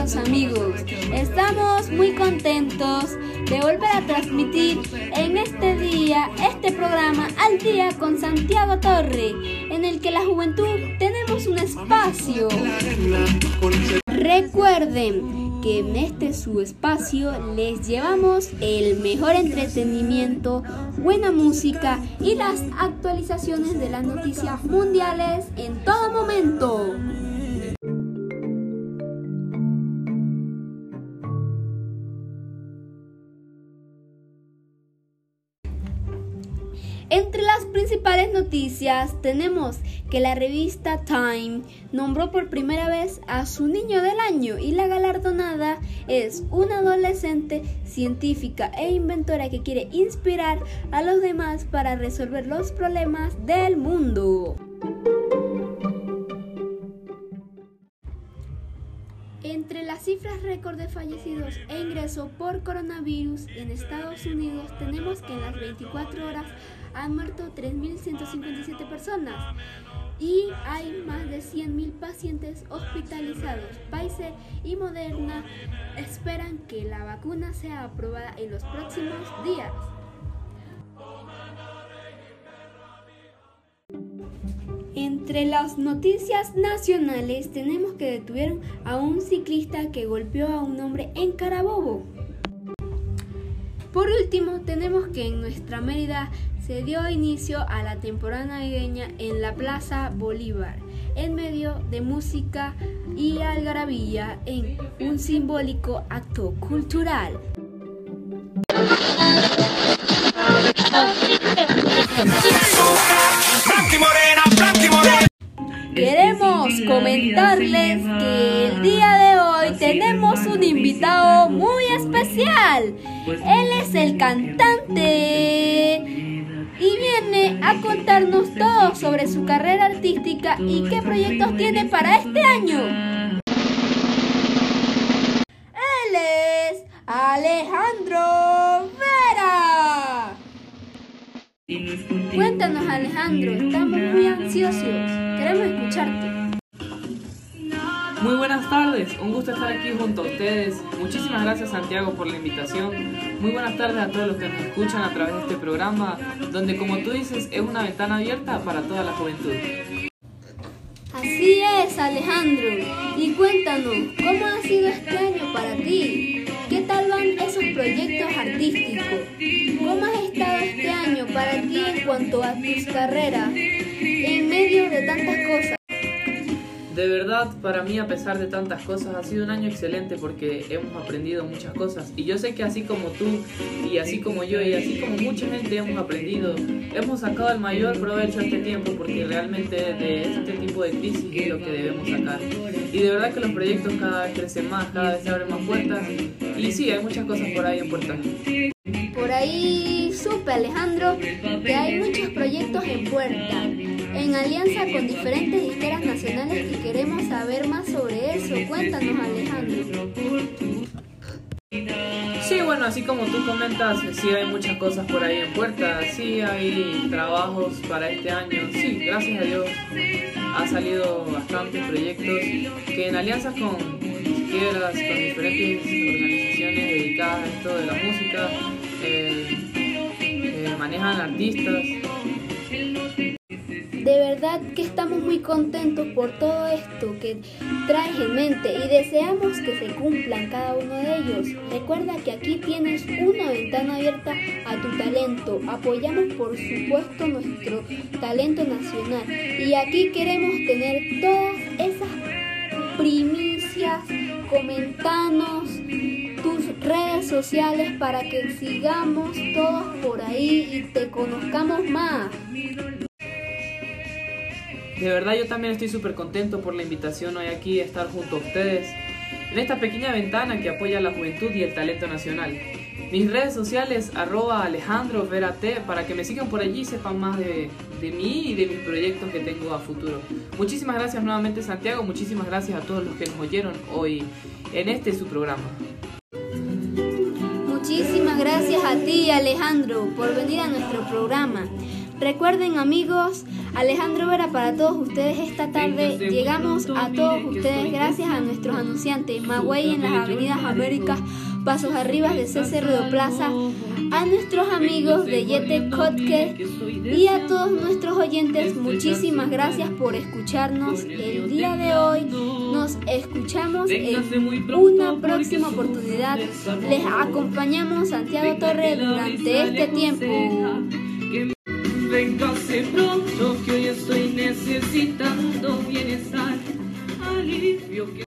amigos. Estamos muy contentos de volver a transmitir en este día este programa Al Día con Santiago Torre, en el que la juventud tenemos un espacio. Recuerden que en este su espacio les llevamos el mejor entretenimiento, buena música y las actualizaciones de las noticias mundiales en todo momento. Entre las principales noticias tenemos que la revista Time nombró por primera vez a su niño del año y la galardonada es una adolescente científica e inventora que quiere inspirar a los demás para resolver los problemas del mundo. Entre las cifras récord de fallecidos e ingresos por coronavirus en Estados Unidos tenemos que en las 24 horas han muerto 3.157 personas y hay más de 100.000 pacientes hospitalizados. Pfizer y Moderna esperan que la vacuna sea aprobada en los próximos días. Entre las noticias nacionales tenemos que detuvieron a un ciclista que golpeó a un hombre en Carabobo. Por último, tenemos que en nuestra Mérida se dio inicio a la temporada navideña en la Plaza Bolívar, en medio de música y algarabía en un simbólico acto cultural. Queremos comentarles que el día de hoy tenemos un invitado muy especial. Él es el cantante a contarnos todo sobre su carrera artística y qué proyectos tiene para este año. Él es Alejandro Vera. Cuéntanos Alejandro, estamos muy ansiosos, queremos escucharte. Muy buenas tardes, un gusto estar aquí junto a ustedes. Muchísimas gracias Santiago por la invitación. Muy buenas tardes a todos los que nos escuchan a través de este programa, donde como tú dices es una ventana abierta para toda la juventud. Así es Alejandro, y cuéntanos, ¿cómo ha sido este año para ti? ¿Qué tal van esos proyectos artísticos? ¿Cómo has estado este año para ti en cuanto a tus carreras en medio de tantas cosas? De verdad, para mí, a pesar de tantas cosas, ha sido un año excelente porque hemos aprendido muchas cosas. Y yo sé que así como tú, y así como yo, y así como mucha gente hemos aprendido, hemos sacado el mayor provecho a este tiempo porque realmente de este tipo de crisis es lo que debemos sacar. Y de verdad que los proyectos cada vez crecen más, cada vez se abren más puertas. Y sí, hay muchas cosas por ahí en puerta. Por ahí supe, Alejandro, que hay muchos proyectos en puerta en alianza con diferentes disqueras nacionales y queremos saber más sobre eso. Cuéntanos, Alejandro. Sí, bueno, así como tú comentas, sí hay muchas cosas por ahí en puerta, sí hay trabajos para este año, sí, gracias a Dios ha salido bastantes proyectos que en alianzas con disqueras, con diferentes organizaciones dedicadas a esto de la música, eh, eh, manejan artistas, de verdad que estamos muy contentos por todo esto que traes en mente y deseamos que se cumplan cada uno de ellos. Recuerda que aquí tienes una ventana abierta a tu talento. Apoyamos por supuesto nuestro talento nacional y aquí queremos tener todas esas primicias. Comentanos tus redes sociales para que sigamos todos por ahí y te conozcamos más. De verdad yo también estoy súper contento por la invitación hoy aquí a estar junto a ustedes en esta pequeña ventana que apoya la juventud y el talento nacional. Mis redes sociales, arroba Alejandro Verate, para que me sigan por allí y sepan más de, de mí y de mis proyectos que tengo a futuro. Muchísimas gracias nuevamente Santiago, muchísimas gracias a todos los que nos oyeron hoy en este su programa. Muchísimas gracias a ti Alejandro por venir a nuestro programa. Recuerden amigos, Alejandro Vera para todos ustedes esta tarde. Llegamos a todos ustedes gracias a nuestros anunciantes Magüey en las Avenidas Américas, Pasos Arribas de CCR Plaza, a nuestros amigos de Yete Kotke y a todos nuestros oyentes. Muchísimas gracias por escucharnos el día de hoy. Nos escuchamos en una próxima oportunidad. Les acompañamos Santiago Torre durante este tiempo. Véngase pronto que hoy estoy necesitando bienestar, alivio que...